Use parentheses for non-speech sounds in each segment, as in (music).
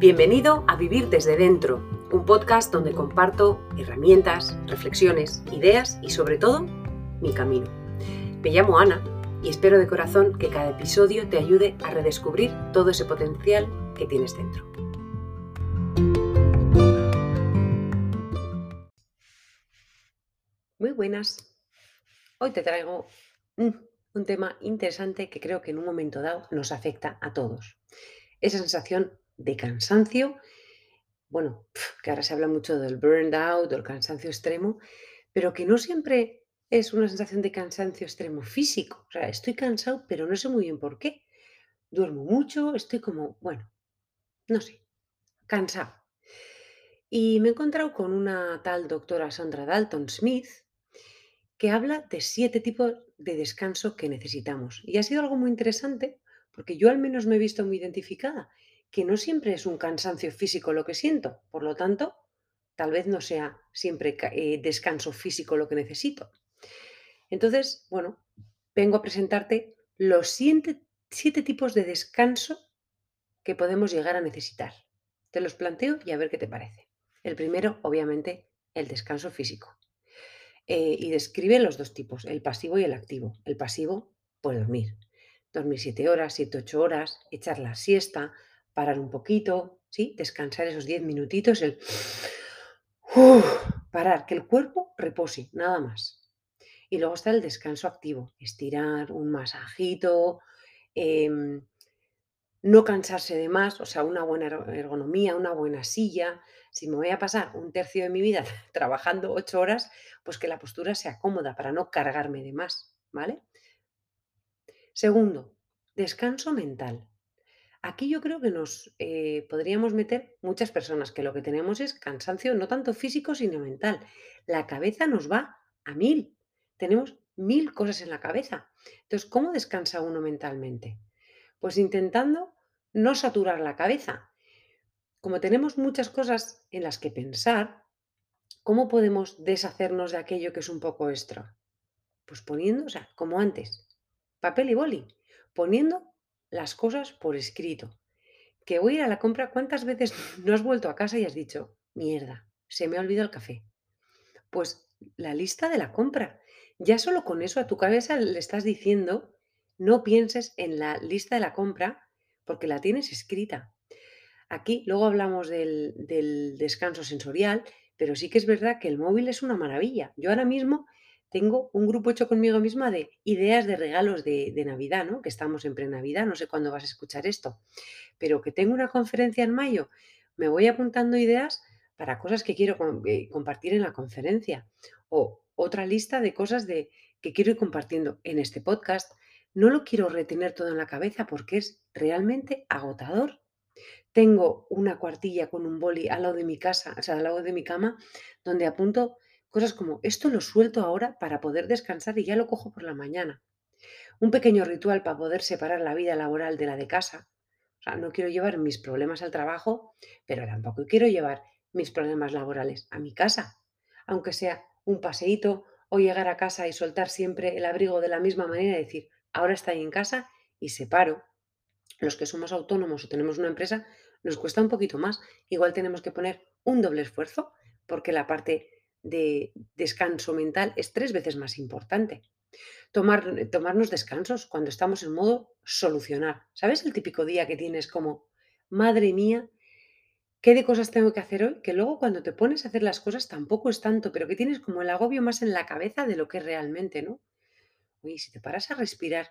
Bienvenido a Vivir desde Dentro, un podcast donde comparto herramientas, reflexiones, ideas y sobre todo mi camino. Me llamo Ana y espero de corazón que cada episodio te ayude a redescubrir todo ese potencial que tienes dentro. Muy buenas. Hoy te traigo un tema interesante que creo que en un momento dado nos afecta a todos. Esa sensación de cansancio, bueno, que ahora se habla mucho del burned out, del cansancio extremo, pero que no siempre es una sensación de cansancio extremo físico. O sea, estoy cansado, pero no sé muy bien por qué. Duermo mucho, estoy como, bueno, no sé, cansado. Y me he encontrado con una tal doctora Sandra Dalton Smith que habla de siete tipos de descanso que necesitamos. Y ha sido algo muy interesante porque yo al menos me he visto muy identificada que no siempre es un cansancio físico lo que siento, por lo tanto, tal vez no sea siempre eh, descanso físico lo que necesito. Entonces, bueno, vengo a presentarte los siete, tipos de descanso que podemos llegar a necesitar. Te los planteo y a ver qué te parece. El primero, obviamente, el descanso físico. Eh, y describe los dos tipos, el pasivo y el activo. El pasivo, pues dormir. Dormir siete horas, siete, ocho horas, echar la siesta, parar un poquito, ¿sí? Descansar esos 10 minutitos, el parar, que el cuerpo repose, nada más. Y luego está el descanso activo, estirar, un masajito, em, no cansarse de más, o sea, una buena ergonomía, una buena silla. Si me voy a pasar un tercio de mi vida (laughs) trabajando ocho horas, pues que la postura sea cómoda para no cargarme de más, ¿vale? Segundo, descanso mental. Aquí yo creo que nos eh, podríamos meter muchas personas, que lo que tenemos es cansancio no tanto físico, sino mental. La cabeza nos va a mil. Tenemos mil cosas en la cabeza. Entonces, ¿cómo descansa uno mentalmente? Pues intentando no saturar la cabeza. Como tenemos muchas cosas en las que pensar, ¿cómo podemos deshacernos de aquello que es un poco extra? Pues poniendo, o sea, como antes, papel y boli, poniendo las cosas por escrito. Que voy a ir a la compra, ¿cuántas veces no has vuelto a casa y has dicho, mierda, se me ha olvidado el café? Pues la lista de la compra. Ya solo con eso a tu cabeza le estás diciendo, no pienses en la lista de la compra porque la tienes escrita. Aquí luego hablamos del, del descanso sensorial, pero sí que es verdad que el móvil es una maravilla. Yo ahora mismo tengo un grupo hecho conmigo misma de ideas de regalos de, Navidad, ¿no? Que estamos en pre-Navidad, no sé cuándo vas a escuchar esto, pero que tengo una conferencia en mayo, me voy apuntando ideas para cosas que quiero eh, compartir en la conferencia o otra lista de cosas de, que quiero ir compartiendo en este podcast. No lo quiero retener todo en la cabeza porque es realmente agotador. Tengo una cuartilla con un boli al lado de mi casa, o sea, al lado de mi cama, donde apunto Cosas como, esto lo suelto ahora para poder descansar y ya lo cojo por la mañana. Un pequeño ritual para poder separar la vida laboral de la de casa. O sea, no quiero llevar mis problemas al trabajo, pero tampoco quiero llevar mis problemas laborales a mi casa. Aunque sea un paseíto o llegar a casa y soltar siempre el abrigo de la misma manera y decir, ahora estoy en casa y separo. Los que somos autónomos o tenemos una empresa, nos cuesta un poquito más. Igual tenemos que poner un doble esfuerzo porque la parte de descanso mental es tres veces más importante. Tomar, tomarnos descansos cuando estamos en modo solucionar. ¿Sabes el típico día que tienes como, madre mía, qué de cosas tengo que hacer hoy? Que luego cuando te pones a hacer las cosas tampoco es tanto, pero que tienes como el agobio más en la cabeza de lo que es realmente, ¿no? Oye, si te paras a respirar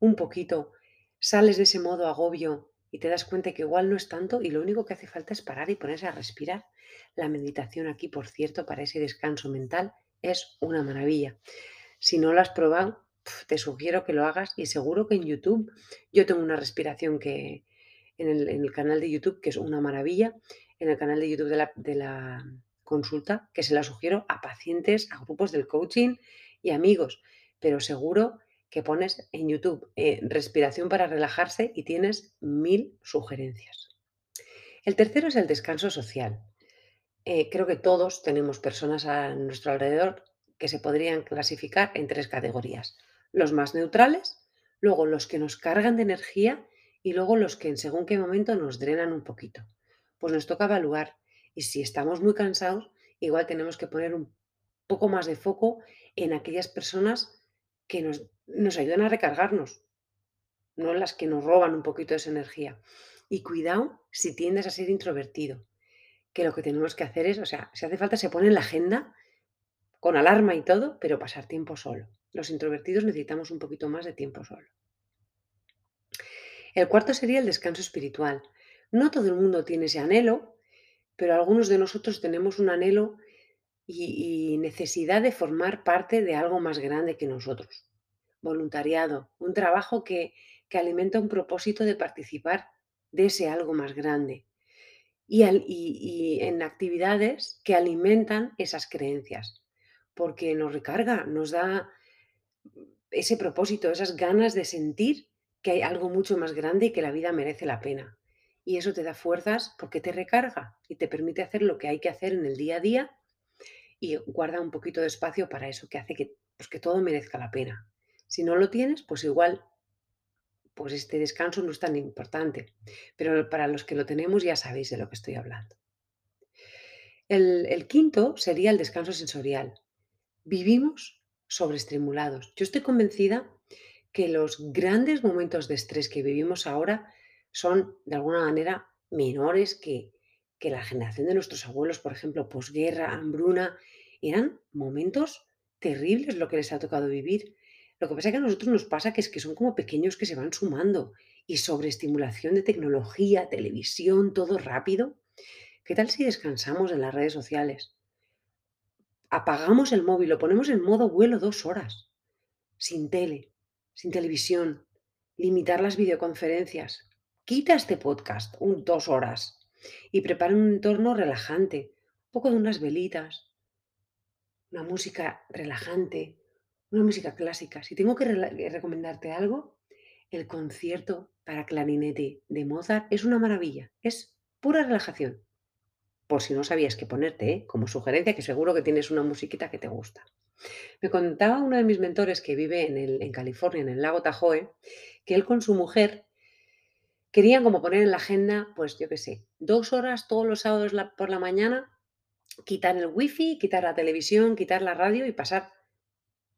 un poquito, sales de ese modo agobio y te das cuenta que igual no es tanto y lo único que hace falta es parar y ponerse a respirar. La meditación aquí, por cierto, para ese descanso mental es una maravilla. Si no lo has probado, te sugiero que lo hagas y seguro que en YouTube, yo tengo una respiración que en el, canal de YouTube, que es una maravilla, en el canal de YouTube de la, de la consulta, que se la sugiero a pacientes, a grupos del coaching y amigos, pero seguro que pones en YouTube eh, respiración para relajarse y tienes mil sugerencias. El tercero es el descanso social. Eh, creo que todos tenemos personas a nuestro alrededor que se podrían clasificar en tres categorías. Los más neutrales, luego los que nos cargan de energía y luego los que en según qué momento nos drenan un poquito. pues nos toca evaluar. Y si estamos muy cansados, igual tenemos que poner un poco más de foco en aquellas personas que nos, nos ayudan a recargarnos, no las que nos roban un poquito de esa energía. Y cuidado si tiendes a ser introvertido, que lo que tenemos que hacer es, o sea, si hace falta se pone en la agenda con alarma y todo, pero pasar tiempo solo. Los introvertidos necesitamos un poquito más de tiempo solo. El cuarto sería el descanso espiritual. No todo el mundo tiene ese anhelo, pero algunos de nosotros tenemos un anhelo y, necesidad de formar parte de algo más grande que nosotros. Voluntariado, un trabajo que, que alimenta un propósito de participar de ese algo más grande. Y, al- y en actividades que alimentan esas creencias, porque nos recarga, nos da ese propósito, esas ganas de sentir que hay algo mucho más grande y que la vida merece la pena. Y eso te da fuerzas porque te recarga y te permite hacer lo que hay que hacer en el día a día y guarda un poquito de espacio para eso que hace que, pues, que todo merezca la pena. Si no lo tienes, pues igual pues este descanso no es tan importante. Pero para los que lo tenemos ya sabéis de lo que estoy hablando. El, el quinto sería el descanso sensorial. Vivimos sobreestimulados. Yo estoy convencida que los grandes momentos de estrés que vivimos ahora son, de alguna manera, menores que, que la generación de nuestros abuelos, por ejemplo, posguerra, hambruna. Eran momentos terribles lo que les ha tocado vivir. Lo que pasa es que a nosotros nos pasa que es que son como pequeños que se van sumando y sobreestimulación de tecnología, televisión, todo rápido. ¿Qué tal si descansamos en las redes sociales? Apagamos el móvil, lo ponemos en modo vuelo dos horas, sin tele, sin televisión, limitar las videoconferencias. Quita este podcast un dos horas y prepara un entorno relajante, un poco de unas velitas, una música relajante, una música clásica. Si tengo que recomendarte algo, el concierto para clarinete de Mozart es una maravilla, es pura relajación. Por si no sabías qué ponerte, ¿eh? como sugerencia, que seguro que tienes una musiquita que te gusta. Me contaba uno de mis mentores que vive en, el- en California, en el lago Tahoe, que él con su mujer querían como poner en la agenda, pues yo qué sé, dos horas todos los sábados por la mañana, quitar el wifi, quitar la televisión, quitar la radio y pasar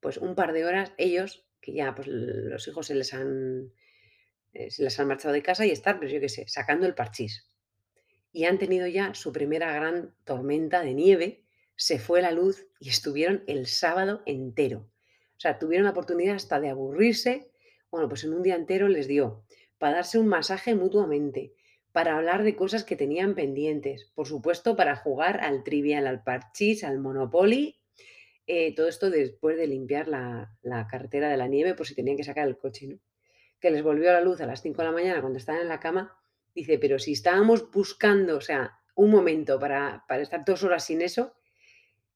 pues un par de horas ellos, que ya pues los hijos se les han, eh, se les han marchado de casa y estar, pues yo qué sé, sacando el parchís y han tenido ya su primera gran tormenta de nieve, se fue la luz y estuvieron el sábado entero. O sea, tuvieron la oportunidad hasta de aburrirse. Bueno, pues en un día entero les dio para darse un masaje mutuamente, para hablar de cosas que tenían pendientes, por supuesto, para jugar al trivial, al parchís, al monopoly. eh, todo esto después de limpiar la, carretera de la nieve por si tenían que sacar el coche, ¿no? que les volvió la luz a las 5 de la mañana cuando estaban en la cama, dice, pero si estábamos buscando, o sea, un momento para, para estar dos horas sin eso,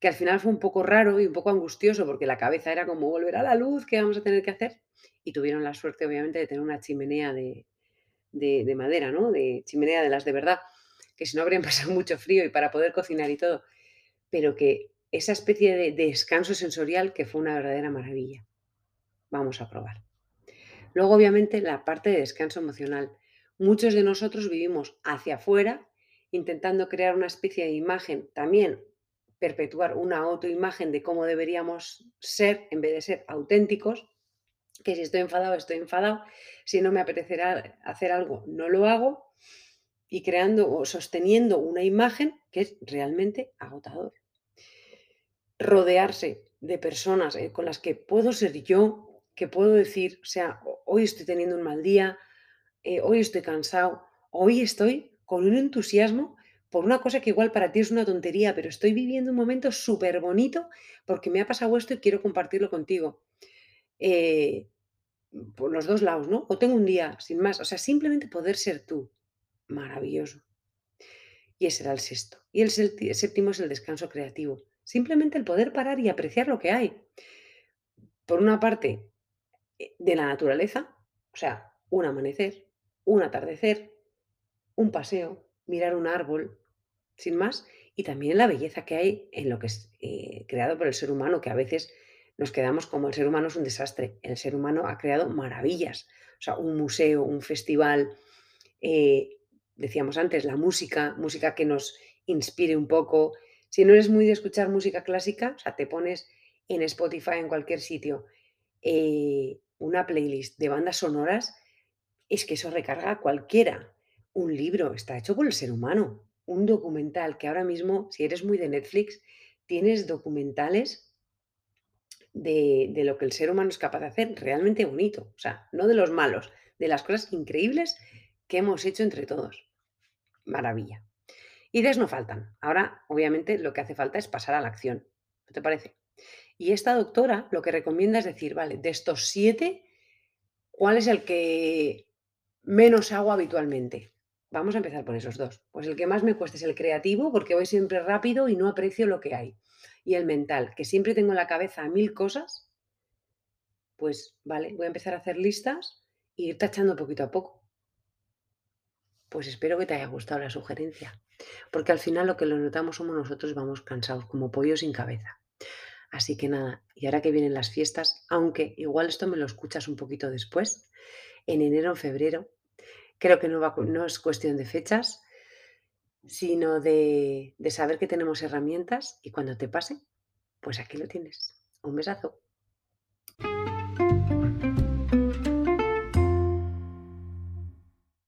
que al final fue un poco raro y un poco angustioso, porque la cabeza era como volver a la luz, ¿qué vamos a tener que hacer? Y tuvieron la suerte, obviamente, de tener una chimenea de, de, de madera, ¿no? De chimenea de las de verdad, que si no habrían (laughs) pasado mucho frío y para poder cocinar y todo, pero que esa especie de, de descanso sensorial que fue una verdadera maravilla. Vamos a probar. Luego, obviamente, la parte de descanso emocional. Muchos de nosotros vivimos hacia afuera, intentando crear una especie de imagen, también perpetuar una autoimagen de cómo deberíamos ser en vez de ser auténticos, que si estoy enfadado, estoy enfadado, si no me apetecerá hacer algo, no lo hago, y creando o sosteniendo una imagen que es realmente agotador. Rodearse de personas eh, con las que puedo ser yo, que puedo decir, o sea, "Ho- hoy estoy teniendo un mal día, eh, hoy estoy cansado, hoy estoy con un entusiasmo por una cosa que igual para ti es una tontería, pero estoy viviendo un momento súper bonito porque me ha pasado esto y quiero compartirlo contigo. Eh, por los dos lados, ¿no? O tengo un día sin más, o sea, simplemente poder ser tú. Maravilloso. Y ese era el sexto. Y el séptimo es el descanso creativo. Simplemente el poder parar y apreciar lo que hay. Por una parte, eh, de la naturaleza, o sea, un amanecer, un atardecer, un paseo, mirar un árbol, sin más, y también la belleza que hay en lo que es eh, creado por el ser humano, que a veces nos quedamos como el ser humano es un desastre. El ser humano ha creado maravillas, o sea, un museo, un festival, eh, decíamos antes, la música, música que nos inspire un poco. Si no eres muy de escuchar música clásica, o sea, te pones en Spotify, en cualquier sitio, eh, una playlist de bandas sonoras, es que eso recarga a cualquiera. Un libro está hecho por el ser humano. Un documental que ahora mismo, si eres muy de Netflix, tienes documentales de, de lo que el ser humano es capaz de hacer realmente bonito. O sea, no de los malos, de las cosas increíbles que hemos hecho entre todos. Maravilla. Ideas no faltan. Ahora, obviamente, lo que hace falta es pasar a la acción. ¿No te parece? Y esta doctora lo que recomienda es decir, vale, de estos siete, ¿cuál es el que menos hago habitualmente? Vamos a empezar por esos dos. Pues el que más me cuesta es el creativo, porque voy siempre rápido y no aprecio lo que hay. Y el mental, que siempre tengo en la cabeza mil cosas, pues vale, voy a empezar a hacer listas e ir tachando poquito a poco. Pues espero que te haya gustado la sugerencia, porque al final lo que lo notamos somos nosotros, vamos cansados, como pollo sin cabeza. Así que nada, y ahora que vienen las fiestas, aunque igual esto me lo escuchas un poquito después, en enero o febrero, creo que no, va, no es cuestión de fechas, sino de, de saber que tenemos herramientas y cuando te pase, pues aquí lo tienes. Un besazo.